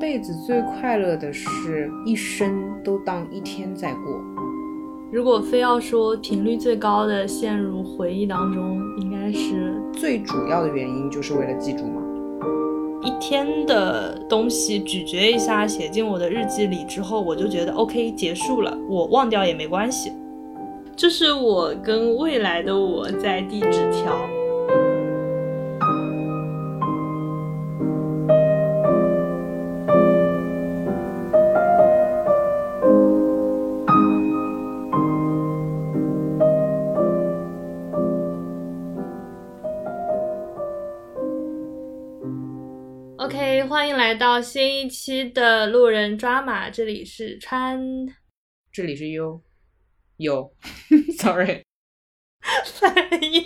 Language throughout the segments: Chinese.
辈子最快乐的事，一生都当一天在过。如果非要说频率最高的陷入回忆当中，应该是最主要的原因就是为了记住嘛？一天的东西咀嚼一下，写进我的日记里之后，我就觉得 OK 结束了，我忘掉也没关系。这是我跟未来的我在递纸条。来到新一期的路人抓马，这里是川，这里是优有，Sorry，反应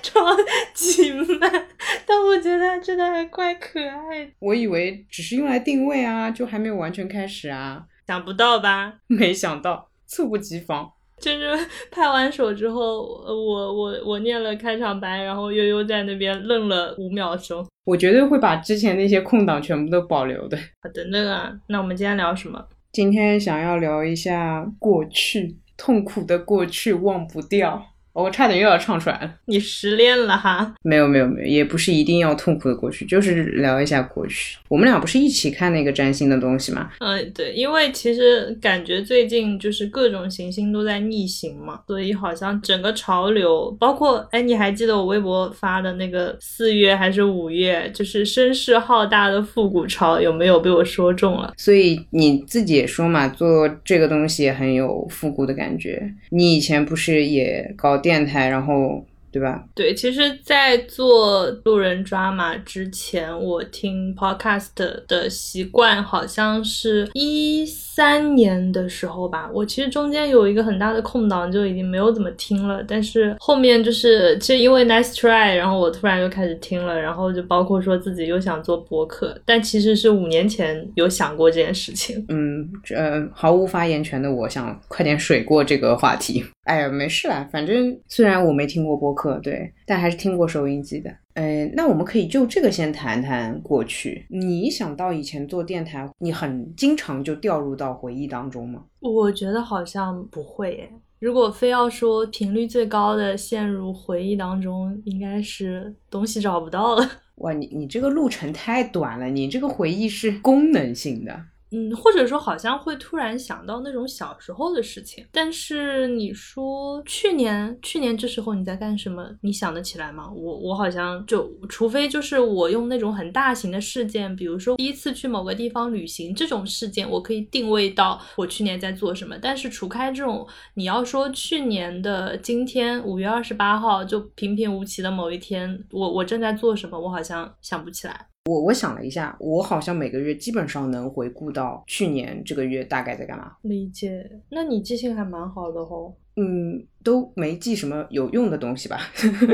超级慢，但我觉得真的还怪可爱的。我以为只是用来定位啊，就还没有完全开始啊，想不到吧？没想到，猝不及防。就是 拍完手之后，我我我念了开场白，然后悠悠在那边愣了五秒钟。我绝对会把之前那些空档全部都保留的。好的，那个，那我们今天聊什么？今天想要聊一下过去，痛苦的过去忘不掉。我差点又要唱出来了。你失恋了哈？没有没有没有，也不是一定要痛苦的过去，就是聊一下过去。我们俩不是一起看那个占星的东西吗？嗯，对，因为其实感觉最近就是各种行星都在逆行嘛，所以好像整个潮流，包括哎，你还记得我微博发的那个四月还是五月，就是声势浩大的复古潮，有没有被我说中了？所以你自己也说嘛，做这个东西也很有复古的感觉。你以前不是也搞电电台，然后对吧？对，其实，在做路人抓马之前，我听 podcast 的习惯好像是一三年的时候吧。我其实中间有一个很大的空档，就已经没有怎么听了。但是后面就是，其实因为 nice try，然后我突然又开始听了，然后就包括说自己又想做博客，但其实是五年前有想过这件事情。嗯，呃，毫无发言权的我想快点水过这个话题。哎呀，没事啦，反正虽然我没听过播客，对，但还是听过收音机的。呃，那我们可以就这个先谈谈过去。你想到以前做电台，你很经常就掉入到回忆当中吗？我觉得好像不会耶。如果非要说频率最高的陷入回忆当中，应该是东西找不到了。哇，你你这个路程太短了，你这个回忆是功能性的。嗯，或者说好像会突然想到那种小时候的事情，但是你说去年去年这时候你在干什么？你想得起来吗？我我好像就除非就是我用那种很大型的事件，比如说第一次去某个地方旅行这种事件，我可以定位到我去年在做什么。但是除开这种，你要说去年的今天五月二十八号就平平无奇的某一天，我我正在做什么，我好像想不起来。我我想了一下，我好像每个月基本上能回顾到去年这个月大概在干嘛。理解，那你记性还蛮好的哦。嗯，都没记什么有用的东西吧？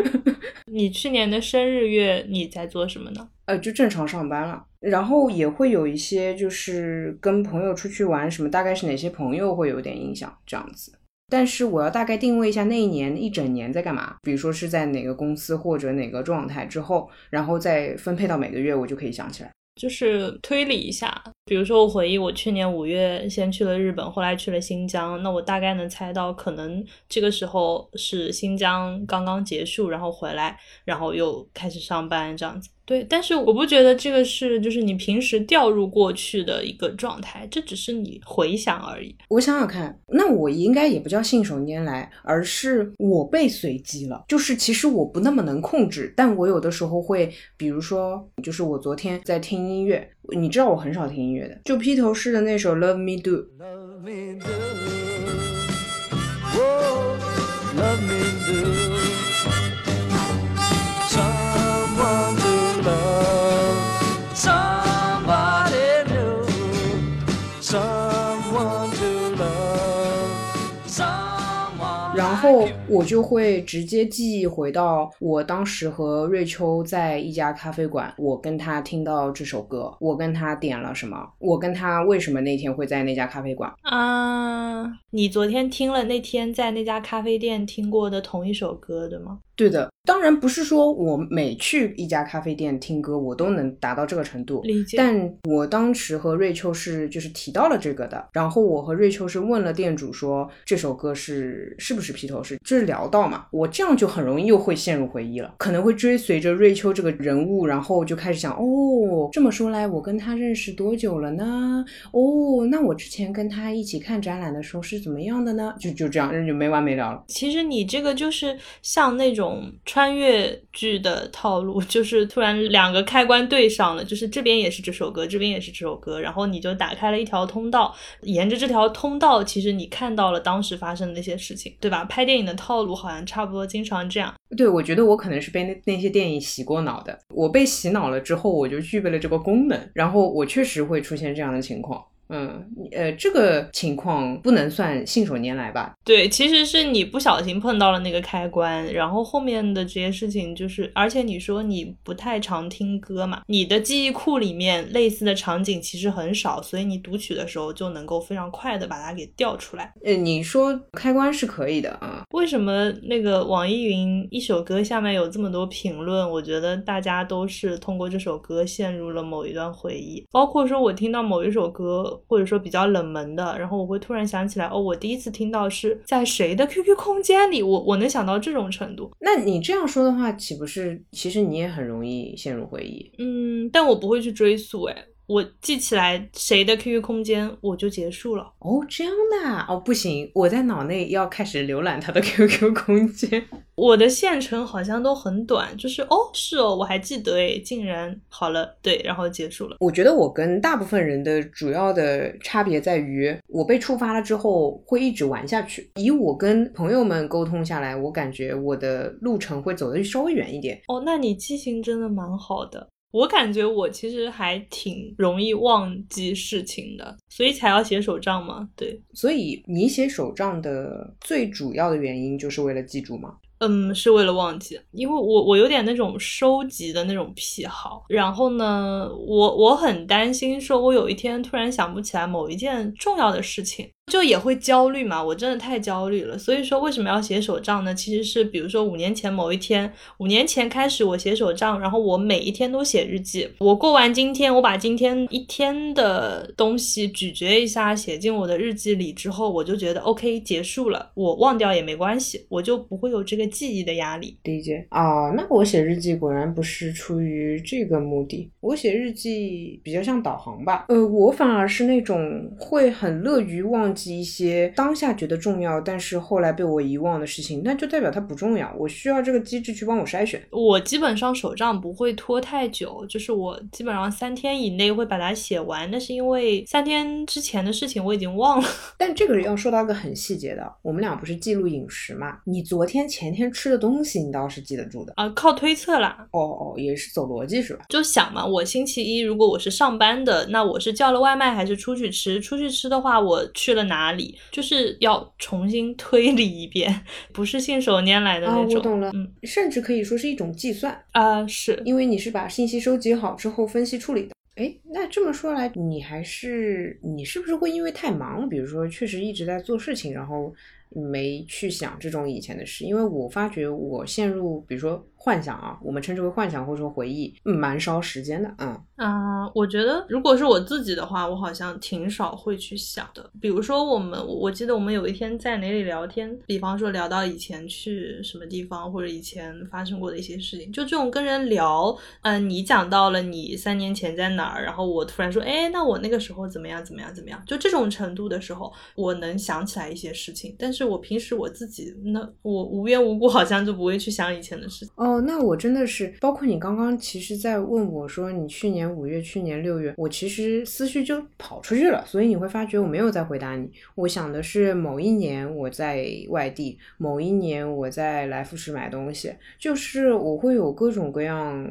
你去年的生日月你在做什么呢？呃，就正常上班了，然后也会有一些就是跟朋友出去玩什么，大概是哪些朋友会有点印象这样子。但是我要大概定位一下那一年一整年在干嘛，比如说是在哪个公司或者哪个状态之后，然后再分配到每个月，我就可以想起来。就是推理一下，比如说我回忆我去年五月先去了日本，后来去了新疆，那我大概能猜到可能这个时候是新疆刚刚结束，然后回来，然后又开始上班这样子。对，但是我不觉得这个是就是你平时掉入过去的一个状态，这只是你回想而已。我想想看，那我应该也不叫信手拈来，而是我被随机了。就是其实我不那么能控制，但我有的时候会，比如说，就是我昨天在听音乐，你知道我很少听音乐的，就披头士的那首《Love Me Do》。后我就会直接记忆回到我当时和瑞秋在一家咖啡馆，我跟他听到这首歌，我跟他点了什么，我跟他为什么那天会在那家咖啡馆啊？你昨天听了那天在那家咖啡店听过的同一首歌，对吗？对的，当然不是说我每去一家咖啡店听歌，我都能达到这个程度。理解。但我当时和瑞秋是就是提到了这个的，然后我和瑞秋是问了店主说这首歌是是不是披头士，就是聊到嘛，我这样就很容易又会陷入回忆了，可能会追随着瑞秋这个人物，然后就开始想，哦，这么说来，我跟他认识多久了呢？哦，那我之前跟他一起看展览的时候是怎么样的呢？就就这样，就没完没了了。其实你这个就是像那种。种穿越剧的套路 就是突然两个开关对上了，就是这边也是这首歌，这边也是这首歌，然后你就打开了一条通道，沿着这条通道，其实你看到了当时发生的那些事情，对吧？拍电影的套路好像差不多，经常这样。对，我觉得我可能是被那那些电影洗过脑的，我被洗脑了之后，我就具备了这个功能，然后我确实会出现这样的情况。嗯，呃，这个情况不能算信手拈来吧？对，其实是你不小心碰到了那个开关，然后后面的这些事情就是，而且你说你不太常听歌嘛，你的记忆库里面类似的场景其实很少，所以你读取的时候就能够非常快的把它给调出来。呃，你说开关是可以的啊？为什么那个网易云一首歌下面有这么多评论？我觉得大家都是通过这首歌陷入了某一段回忆，包括说我听到某一首歌。或者说比较冷门的，然后我会突然想起来，哦，我第一次听到是在谁的 QQ 空间里，我我能想到这种程度。那你这样说的话，岂不是其实你也很容易陷入回忆？嗯，但我不会去追溯，哎。我记起来谁的 QQ 空间，我就结束了。哦，这样的哦，不行，我在脑内要开始浏览他的 QQ 空间。我的线程好像都很短，就是哦，是哦，我还记得诶，竟然好了，对，然后结束了。我觉得我跟大部分人的主要的差别在于，我被触发了之后会一直玩下去。以我跟朋友们沟通下来，我感觉我的路程会走得稍微远一点。哦，那你记性真的蛮好的。我感觉我其实还挺容易忘记事情的，所以才要写手账嘛。对，所以你写手账的最主要的原因就是为了记住吗？嗯，是为了忘记，因为我我有点那种收集的那种癖好。然后呢，我我很担心，说我有一天突然想不起来某一件重要的事情。就也会焦虑嘛，我真的太焦虑了。所以说为什么要写手账呢？其实是比如说五年前某一天，五年前开始我写手账，然后我每一天都写日记。我过完今天，我把今天一天的东西咀嚼一下，写进我的日记里之后，我就觉得 OK 结束了，我忘掉也没关系，我就不会有这个记忆的压力。理解啊，那我写日记果然不是出于这个目的，我写日记比较像导航吧。呃，我反而是那种会很乐于忘。记一些当下觉得重要，但是后来被我遗忘的事情，那就代表它不重要。我需要这个机制去帮我筛选。我基本上手账不会拖太久，就是我基本上三天以内会把它写完。那是因为三天之前的事情我已经忘了。但这个要说到一个很细节的，我们俩不是记录饮食嘛？你昨天前天吃的东西，你倒是记得住的啊？靠推测啦。哦哦，也是走逻辑是吧？就想嘛，我星期一如果我是上班的，那我是叫了外卖还是出去吃？出去吃的话，我去了。哪里就是要重新推理一遍，不是信手拈来的那种。我懂了，嗯，甚至可以说是一种计算啊，是因为你是把信息收集好之后分析处理的。哎，那这么说来，你还是你是不是会因为太忙，比如说确实一直在做事情，然后没去想这种以前的事？因为我发觉我陷入，比如说。幻想啊，我们称之为幻想或者说回忆，蛮烧时间的。嗯啊，我觉得如果是我自己的话，我好像挺少会去想的。比如说我们，我记得我们有一天在哪里聊天，比方说聊到以前去什么地方，或者以前发生过的一些事情，就这种跟人聊，嗯，你讲到了你三年前在哪儿，然后我突然说，哎，那我那个时候怎么样怎么样怎么样，就这种程度的时候，我能想起来一些事情。但是我平时我自己，那我无缘无故好像就不会去想以前的事情。哦。哦，那我真的是，包括你刚刚其实，在问我说你去年五月、去年六月，我其实思绪就跑出去了，所以你会发觉我没有在回答你。我想的是某一年我在外地，某一年我在来福士买东西，就是我会有各种各样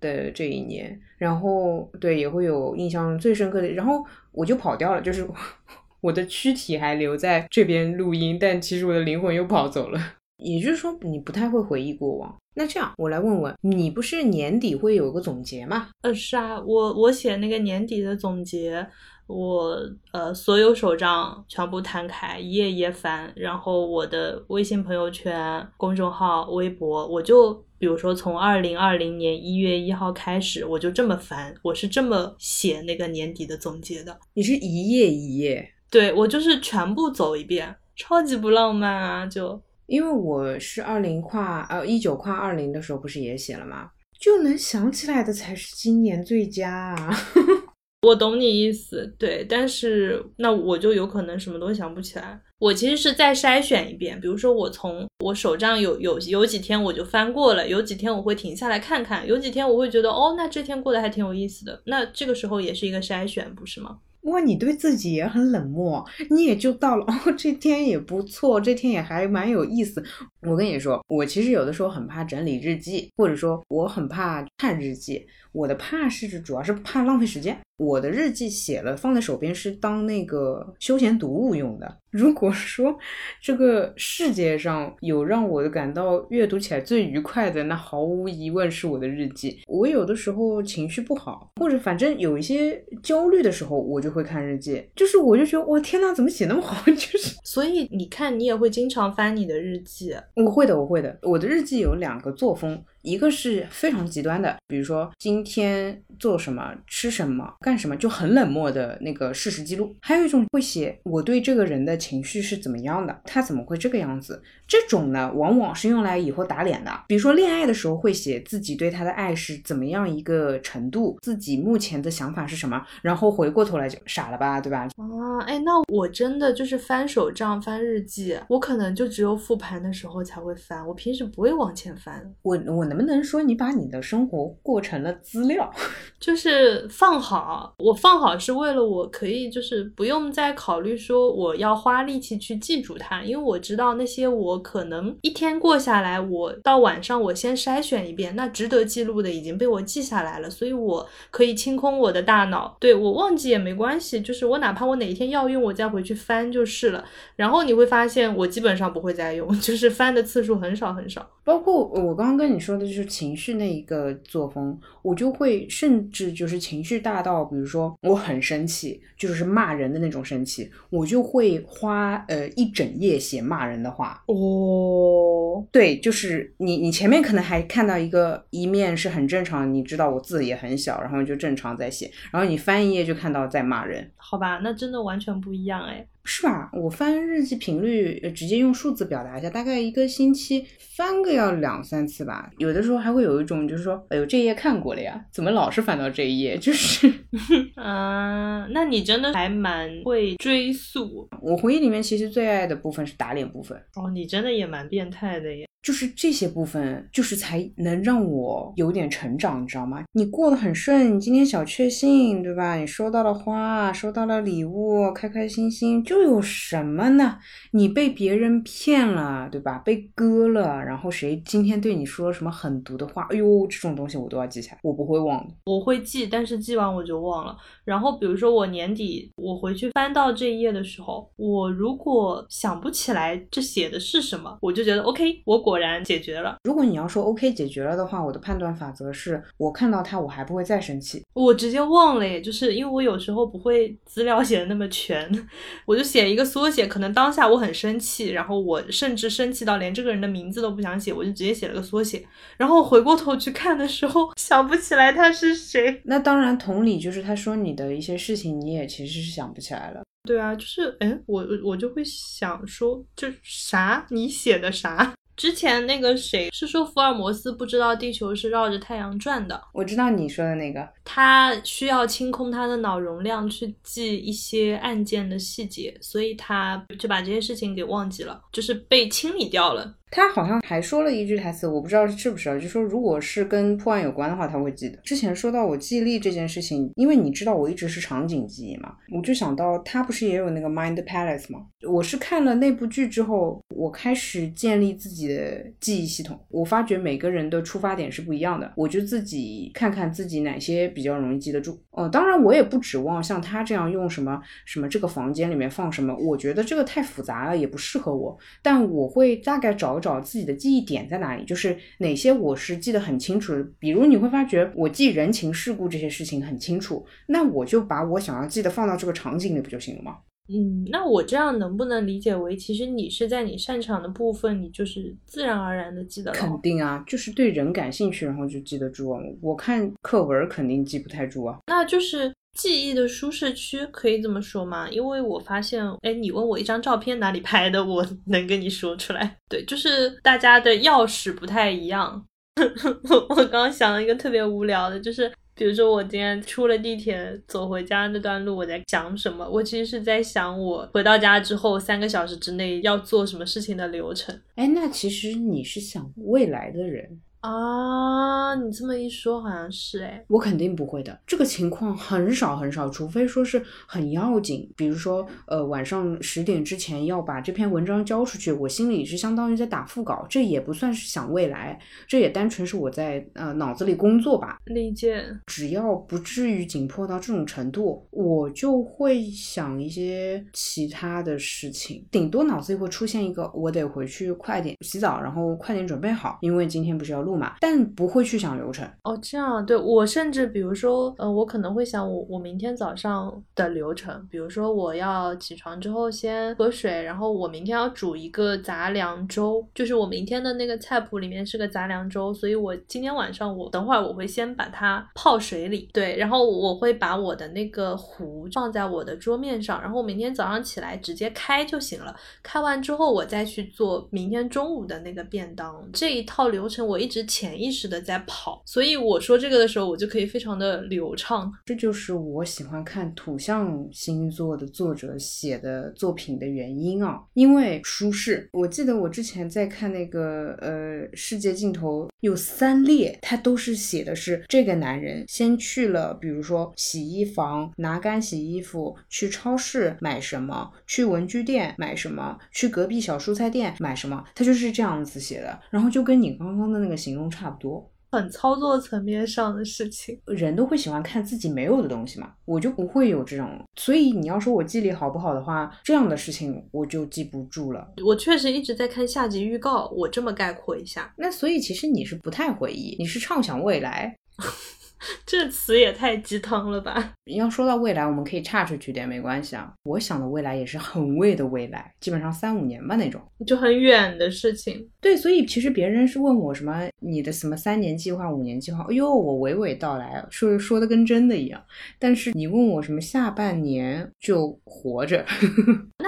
的这一年，然后对也会有印象最深刻的，然后我就跑掉了，就是 我的躯体还留在这边录音，但其实我的灵魂又跑走了。也就是说，你不太会回忆过往。那这样，我来问问你，不是年底会有个总结吗？呃，是啊，我我写那个年底的总结，我呃所有手账全部摊开，一页一页翻，然后我的微信朋友圈、公众号、微博，我就比如说从二零二零年一月一号开始，我就这么翻，我是这么写那个年底的总结的。你是一页一页？对，我就是全部走一遍，超级不浪漫啊！就因为我是二零跨呃一九跨二零的时候不是也写了吗？就能想起来的才是今年最佳啊！我懂你意思，对，但是那我就有可能什么都想不起来。我其实是再筛选一遍，比如说我从我手账有有有几天我就翻过了，有几天我会停下来看看，有几天我会觉得哦，那这天过得还挺有意思的，那这个时候也是一个筛选，不是吗？哇，你对自己也很冷漠，你也就到了哦，这天也不错，这天也还蛮有意思。我跟你说，我其实有的时候很怕整理日记，或者说我很怕看日记。我的怕是主要是怕浪费时间。我的日记写了放在手边是当那个休闲读物用的。如果说这个世界上有让我感到阅读起来最愉快的，那毫无疑问是我的日记。我有的时候情绪不好，或者反正有一些焦虑的时候，我就会看日记。就是我就觉得，哇天呐，怎么写那么好？就是，所以你看，你也会经常翻你的日记。我会的，我会的。我的日记有两个作风。一个是非常极端的，比如说今天做什么、吃什么、干什么，就很冷漠的那个事实记录；还有一种会写我对这个人的情绪是怎么样的，他怎么会这个样子。这种呢，往往是用来以后打脸的。比如说恋爱的时候会写自己对他的爱是怎么样一个程度，自己目前的想法是什么，然后回过头来就傻了吧，对吧？啊，哎，那我真的就是翻手账、翻日记，我可能就只有复盘的时候才会翻，我平时不会往前翻。我我能。能不能说你把你的生活过成了资料，就是放好。我放好是为了我可以就是不用再考虑说我要花力气去记住它，因为我知道那些我可能一天过下来，我到晚上我先筛选一遍，那值得记录的已经被我记下来了，所以我可以清空我的大脑。对我忘记也没关系，就是我哪怕我哪一天要用，我再回去翻就是了。然后你会发现我基本上不会再用，就是翻的次数很少很少。包括我刚刚跟你说的。就是情绪那一个作风，我就会甚至就是情绪大到，比如说我很生气，就是骂人的那种生气，我就会花呃一整页写骂人的话。哦，对，就是你你前面可能还看到一个一面是很正常，你知道我字也很小，然后就正常在写，然后你翻一页就看到在骂人。好吧，那真的完全不一样哎。是吧？我翻日记频率，直接用数字表达一下，大概一个星期翻个要两三次吧。有的时候还会有一种，就是说，哎呦，这页看过了呀，怎么老是翻到这一页？就是，啊，那你真的还蛮会追溯。我回忆里面其实最爱的部分是打脸部分。哦，你真的也蛮变态的耶。就是这些部分，就是才能让我有点成长，你知道吗？你过得很顺，你今天小确幸，对吧？你收到了花，收到了礼物，开开心心，就有什么呢？你被别人骗了，对吧？被割了，然后谁今天对你说了什么狠毒的话？哎呦，这种东西我都要记下来，我不会忘的。我会记，但是记完我就忘了。然后比如说我年底我回去翻到这一页的时候，我如果想不起来这写的是什么，我就觉得 OK，我果。果然解决了。如果你要说 OK 解决了的话，我的判断法则是我看到它，我还不会再生气。我直接忘了，耶，就是因为我有时候不会资料写的那么全，我就写一个缩写。可能当下我很生气，然后我甚至生气到连这个人的名字都不想写，我就直接写了个缩写。然后回过头去看的时候，想不起来他是谁。那当然，同理就是他说你的一些事情，你也其实是想不起来了。对啊，就是哎，我我就会想说，就啥？你写的啥？之前那个谁是说福尔摩斯不知道地球是绕着太阳转的？我知道你说的那个，他需要清空他的脑容量去记一些案件的细节，所以他就把这些事情给忘记了，就是被清理掉了。他好像还说了一句台词，我不知道是不是，就说如果是跟破案有关的话，他会记得。之前说到我记忆力这件事情，因为你知道我一直是场景记忆嘛，我就想到他不是也有那个 Mind Palace 吗？我是看了那部剧之后，我开始建立自己的记忆系统。我发觉每个人的出发点是不一样的，我就自己看看自己哪些比较容易记得住。哦，当然我也不指望像他这样用什么什么这个房间里面放什么，我觉得这个太复杂了，也不适合我。但我会大概找。找找自己的记忆点在哪里，就是哪些我是记得很清楚的。比如你会发觉我记人情世故这些事情很清楚，那我就把我想要记得放到这个场景里不就行了吗？嗯，那我这样能不能理解为，其实你是在你擅长的部分，你就是自然而然的记得了？肯定啊，就是对人感兴趣，然后就记得住啊。我看课文肯定记不太住啊。那就是记忆的舒适区，可以这么说吗？因为我发现，哎，你问我一张照片哪里拍的，我能跟你说出来。对，就是大家的钥匙不太一样。我刚刚想了一个特别无聊的，就是。比如说，我今天出了地铁走回家那段路，我在想什么？我其实是在想，我回到家之后三个小时之内要做什么事情的流程。哎，那其实你是想未来的人。啊，你这么一说，好像是哎，我肯定不会的。这个情况很少很少，除非说是很要紧，比如说呃晚上十点之前要把这篇文章交出去，我心里是相当于在打腹稿，这也不算是想未来，这也单纯是我在呃脑子里工作吧。理解。只要不至于紧迫到这种程度，我就会想一些其他的事情，顶多脑子里会出现一个，我得回去快点洗澡，然后快点准备好，因为今天不是要录。但不会去想流程哦，这样对我甚至比如说，呃，我可能会想我我明天早上的流程，比如说我要起床之后先喝水，然后我明天要煮一个杂粮粥，就是我明天的那个菜谱里面是个杂粮粥，所以我今天晚上我等会儿我会先把它泡水里，对，然后我会把我的那个壶放在我的桌面上，然后我明天早上起来直接开就行了，开完之后我再去做明天中午的那个便当，这一套流程我一直。是潜意识的在跑，所以我说这个的时候，我就可以非常的流畅。这就是我喜欢看土象星座的作者写的作品的原因啊，因为舒适。我记得我之前在看那个呃世界尽头有三列，它都是写的是这个男人先去了，比如说洗衣房拿干洗衣服，去超市买什么，去文具店买什么，去隔壁小蔬菜店买什么，他就是这样子写的。然后就跟你刚刚的那个形容。差不多，很操作层面上的事情，人都会喜欢看自己没有的东西嘛，我就不会有这种，所以你要说我记忆力好不好的话，这样的事情我就记不住了。我确实一直在看下集预告，我这么概括一下，那所以其实你是不太回忆，你是畅想未来。这词也太鸡汤了吧！要说到未来，我们可以岔出去点，没关系啊。我想的未来也是很未的未来，基本上三五年吧那种，就很远的事情。对，所以其实别人是问我什么你的什么三年计划、五年计划，哎呦，我娓娓道来，说说的跟真的一样。但是你问我什么下半年就活着，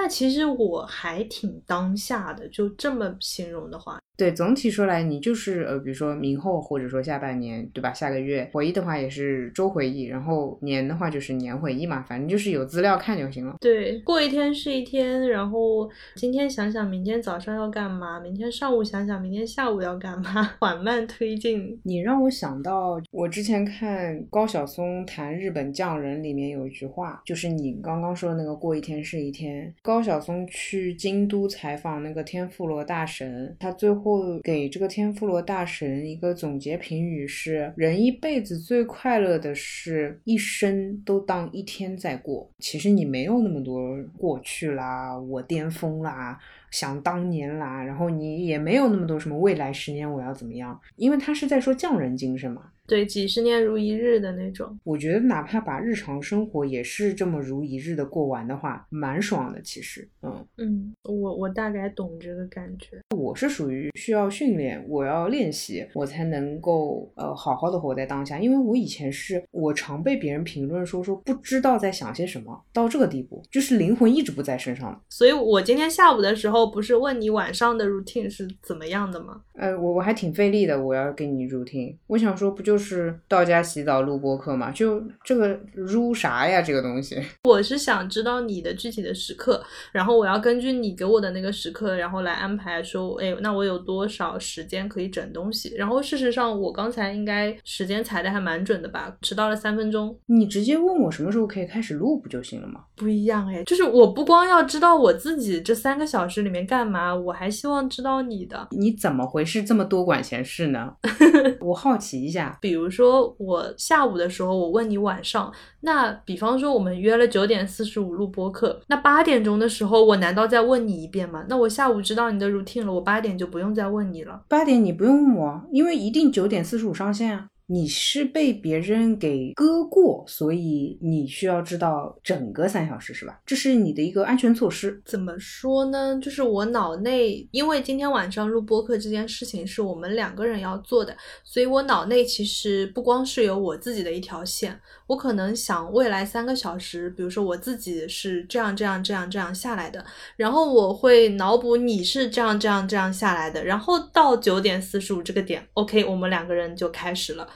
那其实我还挺当下的，就这么形容的话。对，总体说来，你就是呃，比如说明后或者说下半年，对吧？下个月回忆的话也是周回忆，然后年的话就是年回忆嘛，反正就是有资料看就行了。对，过一天是一天，然后今天想想明天早上要干嘛，明天上午想想明天下午要干嘛，缓慢推进。你让我想到我之前看高晓松谈日本匠人里面有一句话，就是你刚刚说的那个过一天是一天。高晓松去京都采访那个天妇罗大神，他最后。给这个天妇罗大神一个总结评语是：人一辈子最快乐的是一生都当一天在过。其实你没有那么多过去啦，我巅峰啦，想当年啦，然后你也没有那么多什么未来十年我要怎么样，因为他是在说匠人精神嘛。对，几十年如一日的那种，我觉得哪怕把日常生活也是这么如一日的过完的话，蛮爽的。其实，嗯嗯，我我大概懂这个感觉。我是属于需要训练，我要练习，我才能够呃好好的活在当下。因为我以前是我常被别人评论说说不知道在想些什么，到这个地步，就是灵魂一直不在身上。所以我今天下午的时候不是问你晚上的 routine 是怎么样的吗？呃，我我还挺费力的，我要给你 routine。我想说，不就是到家洗澡录播课嘛？就这个撸啥呀？这个东西，我是想知道你的具体的时刻，然后我要根据你给我的那个时刻，然后来安排说，哎，那我有多少时间可以整东西？然后事实上，我刚才应该时间踩的还蛮准的吧？迟到了三分钟。你直接问我什么时候可以开始录不就行了吗？不一样哎，就是我不光要知道我自己这三个小时里里面干嘛，我还希望知道你的。你怎么回事？这么多管闲事呢？我好奇一下。比如说我下午的时候，我问你晚上，那比方说我们约了九点四十五录播课，那八点钟的时候，我难道再问你一遍吗？那我下午知道你的 routine 了，我八点就不用再问你了。八点你不用问我，因为一定九点四十五上线啊。你是被别人给割过，所以你需要知道整个三小时是吧？这是你的一个安全措施。怎么说呢？就是我脑内，因为今天晚上录播课这件事情是我们两个人要做的，所以我脑内其实不光是有我自己的一条线，我可能想未来三个小时，比如说我自己是这样这样这样这样下来的，然后我会脑补你是这样这样这样下来的，然后到九点四十五这个点，OK，我们两个人就开始了。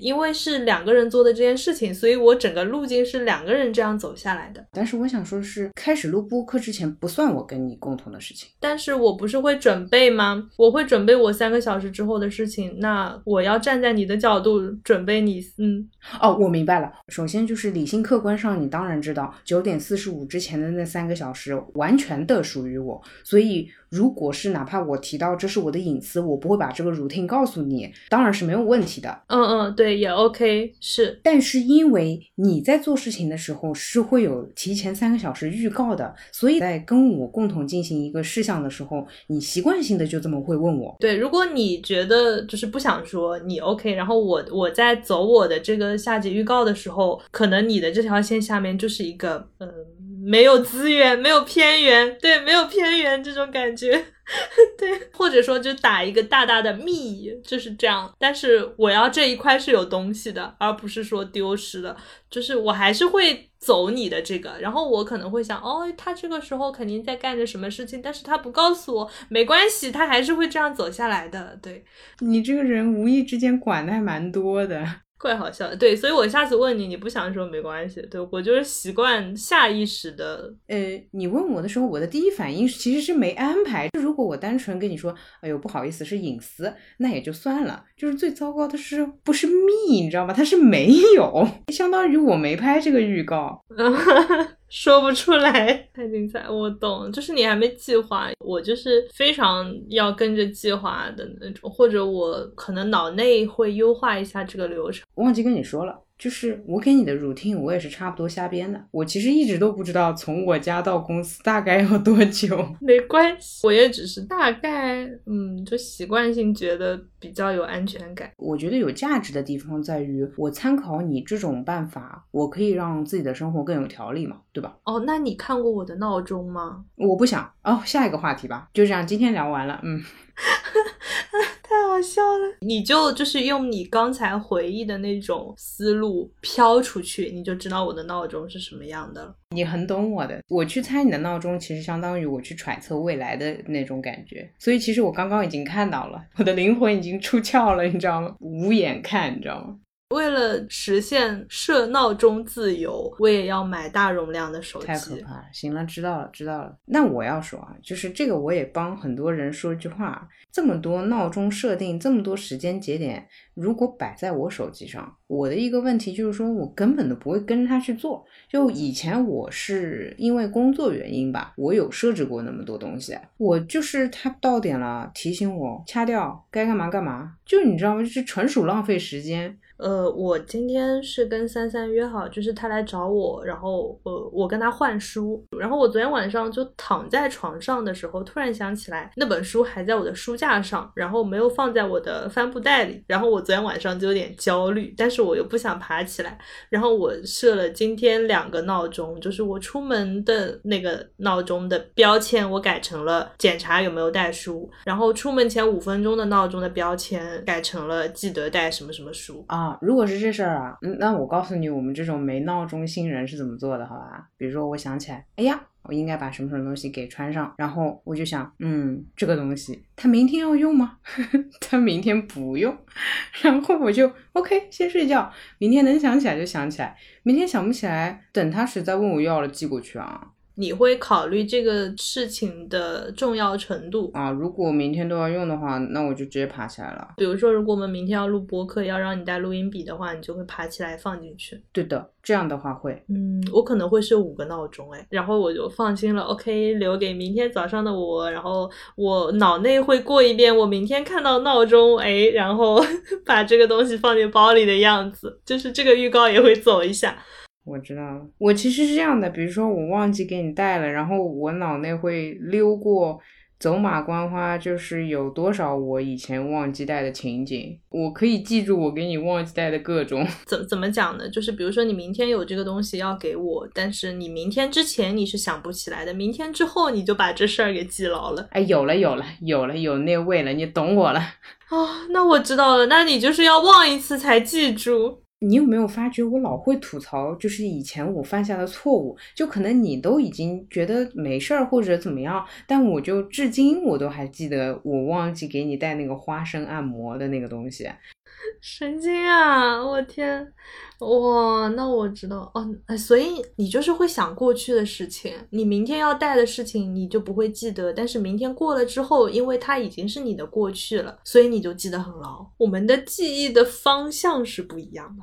因为是两个人做的这件事情，所以我整个路径是两个人这样走下来的。但是我想说的是，开始录播课之前不算我跟你共同的事情。但是我不是会准备吗？我会准备我三个小时之后的事情。那我要站在你的角度准备你。嗯，哦，我明白了。首先就是理性客观上，你当然知道九点四十五之前的那三个小时完全的属于我，所以。如果是哪怕我提到这是我的隐私，我不会把这个 routine 告诉你，当然是没有问题的。嗯嗯，对，也 OK。是，但是因为你在做事情的时候是会有提前三个小时预告的，所以在跟我共同进行一个事项的时候，你习惯性的就这么会问我。对，如果你觉得就是不想说，你 OK，然后我我在走我的这个下集预告的时候，可能你的这条线下面就是一个嗯。没有资源，没有偏远，对，没有偏远这种感觉，对，或者说就打一个大大的密，就是这样。但是我要这一块是有东西的，而不是说丢失的，就是我还是会走你的这个。然后我可能会想，哦，他这个时候肯定在干着什么事情，但是他不告诉我，没关系，他还是会这样走下来的。对你这个人，无意之间管的还蛮多的。怪好笑的，对，所以我下次问你，你不想说没关系，对我就是习惯下意识的。呃，你问我的时候，我的第一反应其实是没安排。如果我单纯跟你说，哎呦不好意思，是隐私，那也就算了。就是最糟糕的是，不是密，你知道吗？它是没有，相当于我没拍这个预告。说不出来，太精彩，我懂，就是你还没计划，我就是非常要跟着计划的那种，或者我可能脑内会优化一下这个流程。我忘记跟你说了。就是我给你的 routine，我也是差不多瞎编的。我其实一直都不知道从我家到公司大概要多久。没关系，我也只是大概，嗯，就习惯性觉得比较有安全感。我觉得有价值的地方在于，我参考你这种办法，我可以让自己的生活更有条理嘛，对吧？哦，那你看过我的闹钟吗？我不想。哦，下一个话题吧，就这样，今天聊完了，嗯。太好笑了！你就就是用你刚才回忆的那种思路飘出去，你就知道我的闹钟是什么样的了。你很懂我的，我去猜你的闹钟，其实相当于我去揣测未来的那种感觉。所以其实我刚刚已经看到了，我的灵魂已经出窍了，你知道吗？无眼看，你知道吗？为了实现设闹钟自由，我也要买大容量的手机。太可怕了！行了，知道了，知道了。那我要说啊，就是这个，我也帮很多人说一句话：这么多闹钟设定，这么多时间节点，如果摆在我手机上，我的一个问题就是说，我根本都不会跟着他去做。就以前我是因为工作原因吧，我有设置过那么多东西，我就是他到点了提醒我掐掉，该干嘛干嘛。就你知道吗？就是纯属浪费时间。呃，我今天是跟三三约好，就是他来找我，然后呃，我跟他换书。然后我昨天晚上就躺在床上的时候，突然想起来那本书还在我的书架上，然后没有放在我的帆布袋里。然后我昨天晚上就有点焦虑，但是我又不想爬起来。然后我设了今天两个闹钟，就是我出门的那个闹钟的标签，我改成了检查有没有带书，然后出门前五分钟的闹钟的标签改成了记得带什么什么书啊。如果是这事儿啊，那我告诉你，我们这种没闹钟新人是怎么做的，好吧？比如说，我想起来，哎呀，我应该把什么什么东西给穿上，然后我就想，嗯，这个东西它明天要用吗？它明天不用，然后我就 OK，先睡觉，明天能想起来就想起来，明天想不起来，等他实在问我要了寄过去啊。你会考虑这个事情的重要程度啊。如果明天都要用的话，那我就直接爬起来了。比如说，如果我们明天要录播客，要让你带录音笔的话，你就会爬起来放进去。对的，这样的话会。嗯，我可能会设五个闹钟，哎，然后我就放心了。OK，留给明天早上的我，然后我脑内会过一遍我明天看到闹钟，哎，然后 把这个东西放进包里的样子，就是这个预告也会走一下。我知道了，我其实是这样的，比如说我忘记给你带了，然后我脑内会溜过走马观花，就是有多少我以前忘记带的情景，我可以记住我给你忘记带的各种。怎怎么讲呢？就是比如说你明天有这个东西要给我，但是你明天之前你是想不起来的，明天之后你就把这事儿给记牢了。哎，有了有了有了有那味了，你懂我了。哦，那我知道了，那你就是要忘一次才记住。你有没有发觉我老会吐槽，就是以前我犯下的错误，就可能你都已经觉得没事儿或者怎么样，但我就至今我都还记得我忘记给你带那个花生按摩的那个东西。神经啊！我天，哇，那我知道哦。所以你就是会想过去的事情，你明天要带的事情你就不会记得，但是明天过了之后，因为它已经是你的过去了，所以你就记得很牢。我们的记忆的方向是不一样的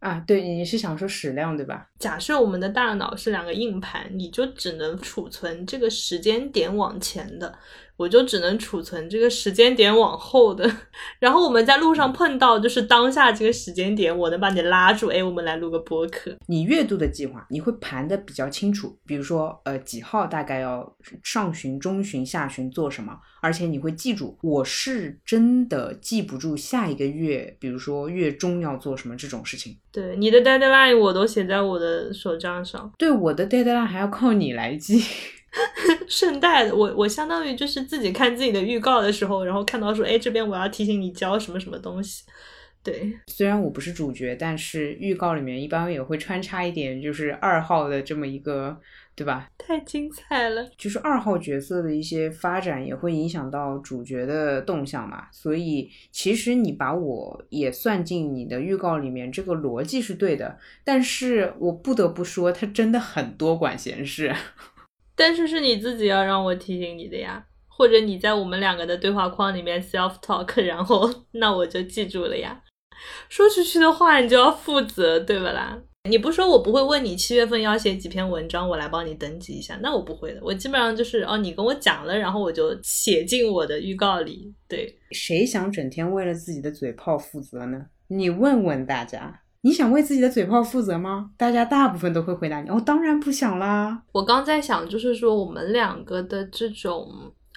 啊。对，你是想说矢量对吧？假设我们的大脑是两个硬盘，你就只能储存这个时间点往前的。我就只能储存这个时间点往后的，然后我们在路上碰到，就是当下这个时间点，我能把你拉住，哎，我们来录个播客。你月度的计划你会盘的比较清楚，比如说，呃，几号大概要上旬、中旬、下旬做什么，而且你会记住。我是真的记不住下一个月，比如说月中要做什么这种事情。对，你的 deadline 我都写在我的手账上。对，我的 deadline 还要靠你来记。顺带的，我我相当于就是自己看自己的预告的时候，然后看到说，哎，这边我要提醒你交什么什么东西。对，虽然我不是主角，但是预告里面一般也会穿插一点，就是二号的这么一个，对吧？太精彩了，就是二号角色的一些发展也会影响到主角的动向嘛。所以其实你把我也算进你的预告里面，这个逻辑是对的。但是我不得不说，他真的很多管闲事。但是是你自己要让我提醒你的呀，或者你在我们两个的对话框里面 self talk，然后 那我就记住了呀。说出去的话你就要负责，对不啦？你不说我不会问你七月份要写几篇文章，我来帮你登记一下。那我不会的，我基本上就是哦，你跟我讲了，然后我就写进我的预告里。对，谁想整天为了自己的嘴炮负责呢？你问问大家。你想为自己的嘴炮负责吗？大家大部分都会回答你哦，当然不想啦。我刚在想，就是说我们两个的这种。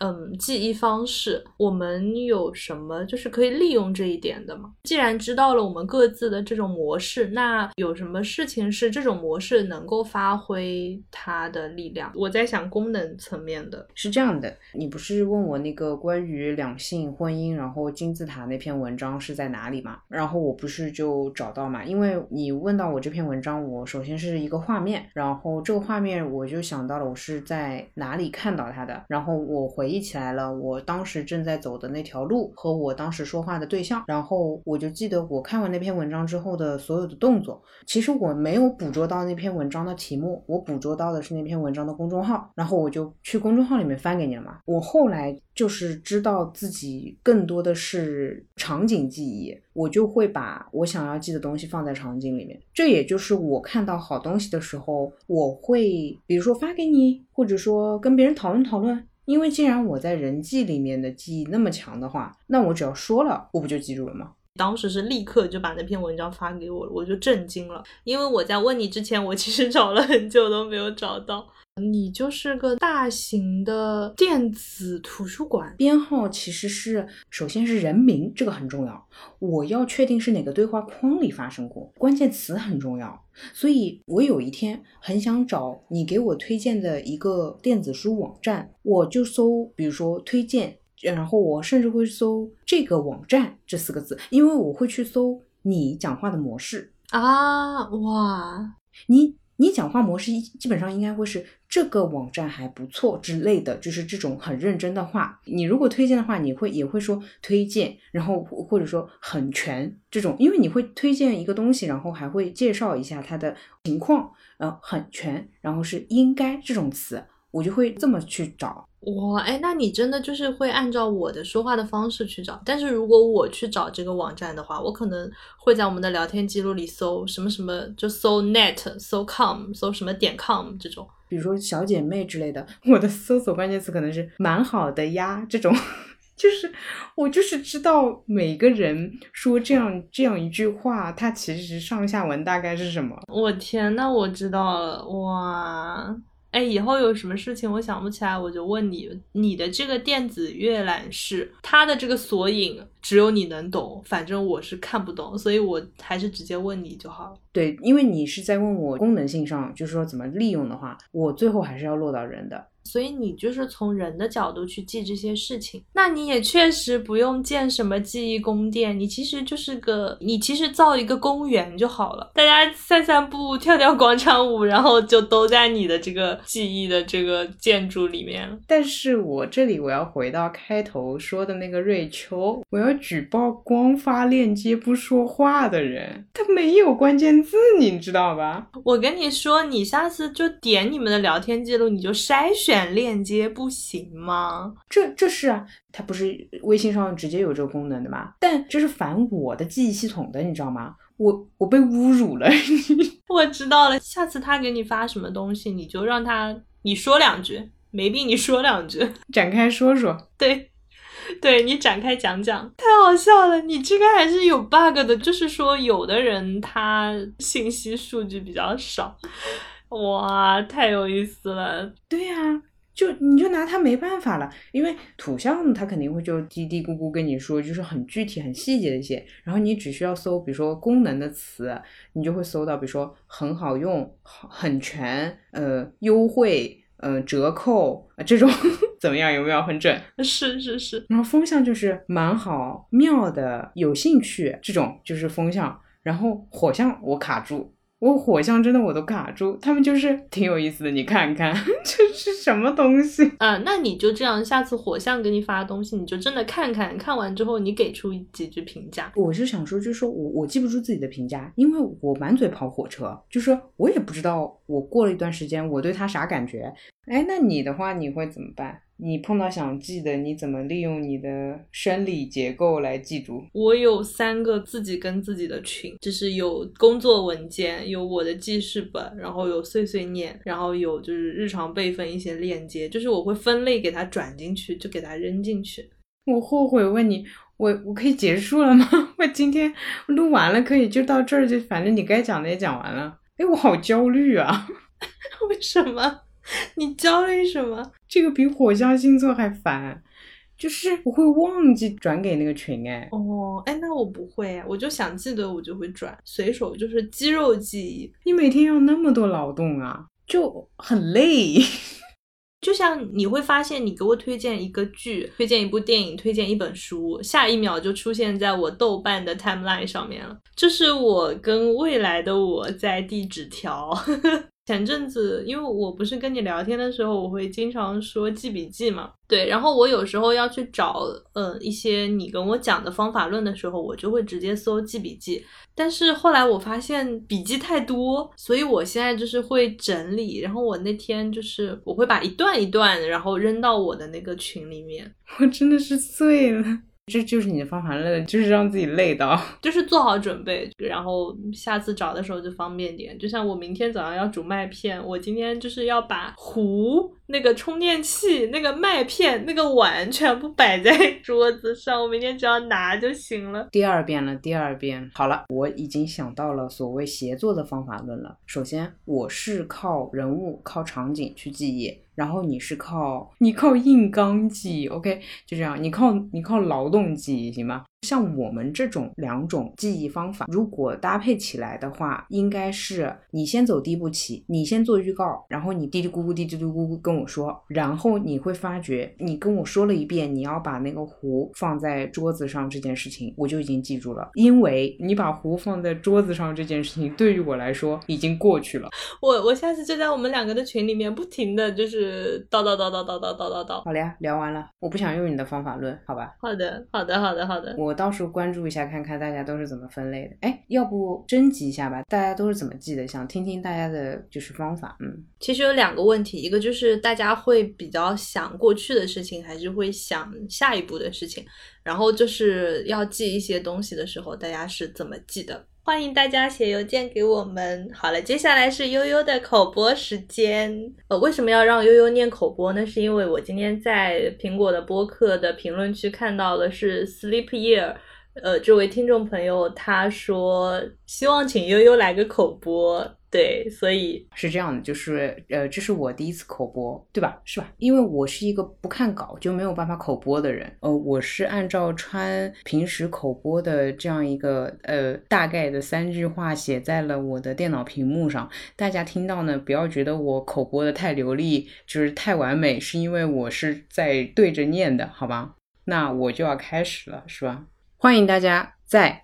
嗯，记忆方式，我们有什么就是可以利用这一点的吗？既然知道了我们各自的这种模式，那有什么事情是这种模式能够发挥它的力量？我在想功能层面的，是这样的。你不是问我那个关于两性婚姻，然后金字塔那篇文章是在哪里嘛？然后我不是就找到嘛？因为你问到我这篇文章，我首先是一个画面，然后这个画面我就想到了我是在哪里看到它的，然后我回。忆起来了，我当时正在走的那条路和我当时说话的对象，然后我就记得我看完那篇文章之后的所有的动作。其实我没有捕捉到那篇文章的题目，我捕捉到的是那篇文章的公众号，然后我就去公众号里面翻给你了嘛。我后来就是知道自己更多的是场景记忆，我就会把我想要记的东西放在场景里面。这也就是我看到好东西的时候，我会比如说发给你，或者说跟别人讨论讨论。因为既然我在人际里面的记忆那么强的话，那我只要说了，我不就记住了吗？当时是立刻就把那篇文章发给我了，我就震惊了。因为我在问你之前，我其实找了很久都没有找到。你就是个大型的电子图书馆，编号其实是首先是人名，这个很重要。我要确定是哪个对话框里发生过，关键词很重要。所以我有一天很想找你给我推荐的一个电子书网站，我就搜，比如说推荐，然后我甚至会搜这个网站这四个字，因为我会去搜你讲话的模式啊，哇，你。你讲话模式基本上应该会是这个网站还不错之类的，就是这种很认真的话。你如果推荐的话，你会也会说推荐，然后或者说很全这种，因为你会推荐一个东西，然后还会介绍一下它的情况，呃，很全，然后是应该这种词，我就会这么去找。哇，哎，那你真的就是会按照我的说话的方式去找。但是如果我去找这个网站的话，我可能会在我们的聊天记录里搜什么什么，就搜 net、搜 com、搜什么点 com 这种。比如说小姐妹之类的，我的搜索关键词可能是蛮好的呀，这种。就是我就是知道每个人说这样这样一句话，它其实上下文大概是什么。我天，那我知道了，哇！哎，以后有什么事情我想不起来，我就问你。你的这个电子阅览室，它的这个索引只有你能懂，反正我是看不懂，所以我还是直接问你就好了。对，因为你是在问我功能性上，就是说怎么利用的话，我最后还是要落到人的。所以你就是从人的角度去记这些事情，那你也确实不用建什么记忆宫殿，你其实就是个，你其实造一个公园就好了，大家散散步、跳跳广场舞，然后就都在你的这个记忆的这个建筑里面。但是我这里我要回到开头说的那个瑞秋，我要举报光发链接不说话的人，他没有关键字，你知道吧？我跟你说，你下次就点你们的聊天记录，你就筛选。链接不行吗？这这是啊，它不是微信上直接有这个功能的吗？但这是反我的记忆系统的，你知道吗？我我被侮辱了。我知道了，下次他给你发什么东西，你就让他你说两句，没病你说两句，展开说说。对，对你展开讲讲，太好笑了。你这个还是有 bug 的，就是说有的人他信息数据比较少。哇，太有意思了！对呀，就你就拿它没办法了，因为土象他肯定会就嘀嘀咕咕跟你说，就是很具体、很细节的一些，然后你只需要搜，比如说功能的词，你就会搜到，比如说很好用、很全、呃优惠、呃折扣这种 怎么样？有没有很准？是是是。然后风向就是蛮好、妙的、有兴趣这种就是风向，然后火象我卡住。我火象真的我都卡住，他们就是挺有意思的，你看看 这是什么东西啊？那你就这样，下次火象给你发的东西，你就真的看看，看完之后你给出几句评价。我是想说，就是说我我记不住自己的评价，因为我满嘴跑火车，就是我也不知道我过了一段时间我对他啥感觉。哎，那你的话你会怎么办？你碰到想记的，你怎么利用你的生理结构来记住？我有三个自己跟自己的群，就是有工作文件，有我的记事本，然后有碎碎念，然后有就是日常备份一些链接，就是我会分类给它转进去，就给它扔进去。我后悔问你，我我可以结束了吗？我今天录完了，可以就到这儿，就反正你该讲的也讲完了。哎，我好焦虑啊！为什么？你焦虑什么？这个比火象星座还烦，就是我会忘记转给那个群哎。哦，哎，那我不会，我就想记得我就会转，随手就是肌肉记忆。你每天要那么多劳动啊，就很累。就像你会发现，你给我推荐一个剧、推荐一部电影、推荐一本书，下一秒就出现在我豆瓣的 timeline 上面了。这是我跟未来的我在递纸条。前阵子，因为我不是跟你聊天的时候，我会经常说记笔记嘛。对，然后我有时候要去找，呃，一些你跟我讲的方法论的时候，我就会直接搜记笔记。但是后来我发现笔记太多，所以我现在就是会整理。然后我那天就是我会把一段一段，然后扔到我的那个群里面。我真的是醉了。这就是你的方法论，就是让自己累到，就是做好准备，然后下次找的时候就方便点。就像我明天早上要煮麦片，我今天就是要把壶。那个充电器、那个麦片、那个碗全部摆在 桌子上，我明天只要拿就行了。第二遍了，第二遍好了，我已经想到了所谓协作的方法论了。首先，我是靠人物、靠场景去记忆，然后你是靠你靠硬刚记，OK，就这样，你靠你靠劳动记，行吗？像我们这种两种记忆方法，如果搭配起来的话，应该是你先走第一步棋，你先做预告，然后你嘀嘀咕咕、嘀嘀咕咕跟我说，然后你会发觉，你跟我说了一遍你要把那个壶放在桌子上这件事情，我就已经记住了，因为你把壶放在桌子上这件事情，对于我来说已经过去了。我我下次就在我们两个的群里面不停的就是叨叨叨叨叨叨叨叨叨。好了呀，聊完了，我不想用你的方法论，好吧？好的，好的，好的，好的。我。我到时候关注一下，看看大家都是怎么分类的。哎，要不征集一下吧，大家都是怎么记的？想听听大家的就是方法。嗯，其实有两个问题，一个就是大家会比较想过去的事情，还是会想下一步的事情？然后就是要记一些东西的时候，大家是怎么记的？欢迎大家写邮件给我们。好了，接下来是悠悠的口播时间。呃，为什么要让悠悠念口播呢？是因为我今天在苹果的播客的评论区看到的是 Sleep Year，呃，这位听众朋友他说希望请悠悠来个口播。对，所以是这样的，就是呃，这是我第一次口播，对吧？是吧？因为我是一个不看稿就没有办法口播的人，呃，我是按照川平时口播的这样一个呃大概的三句话写在了我的电脑屏幕上。大家听到呢，不要觉得我口播的太流利，就是太完美，是因为我是在对着念的，好吧？那我就要开始了，是吧？欢迎大家在。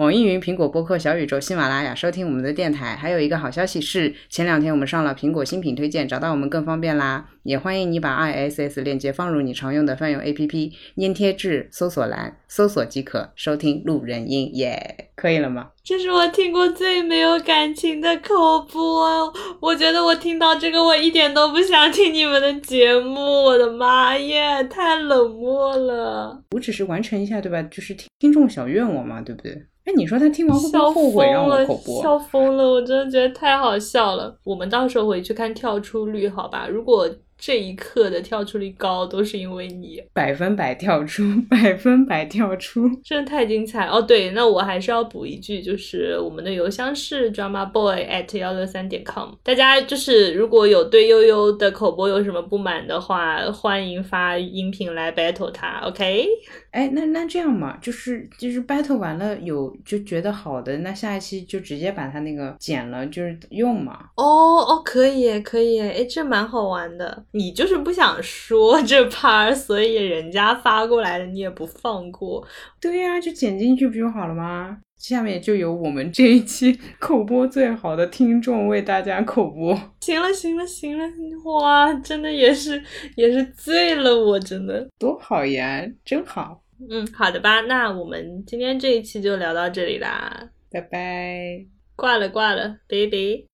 网易云、苹果播客、小宇宙、喜马拉雅收听我们的电台。还有一个好消息是，前两天我们上了苹果新品推荐，找到我们更方便啦。也欢迎你把 ISS 链接放入你常用的泛用 APP，粘贴至搜索栏，搜索即可收听路人音。耶，可以了吗？这是我听过最没有感情的口播。我觉得我听到这个，我一点都不想听你们的节目。我的妈耶，太冷漠了。我只是完成一下，对吧？就是听听众小愿望嘛，对不对？哎，你说他听完会不会后悔让我口播？笑疯了！我真的觉得太好笑了。我们到时候回去看跳出率，好吧？如果。这一刻的跳出率高，都是因为你百分百跳出，百分百跳出，真的太精彩哦！对，那我还是要补一句，就是我们的邮箱是 drama boy at 幺六三点 com。大家就是如果有对悠悠的口播有什么不满的话，欢迎发音频来 battle 他，OK？哎，那那这样嘛，就是就是 battle 完了有就觉得好的，那下一期就直接把它那个剪了，就是用嘛。哦哦，可以可以，哎，这蛮好玩的。你就是不想说这 part，所以人家发过来的你也不放过。对呀，就剪进去不就好了吗？下面就由我们这一期 口播最好的听众为大家口播。行了行了行了，哇，真的也是也是醉了，我真的多好呀，真好。嗯，好的吧，那我们今天这一期就聊到这里啦，拜拜，挂了挂了，拜拜。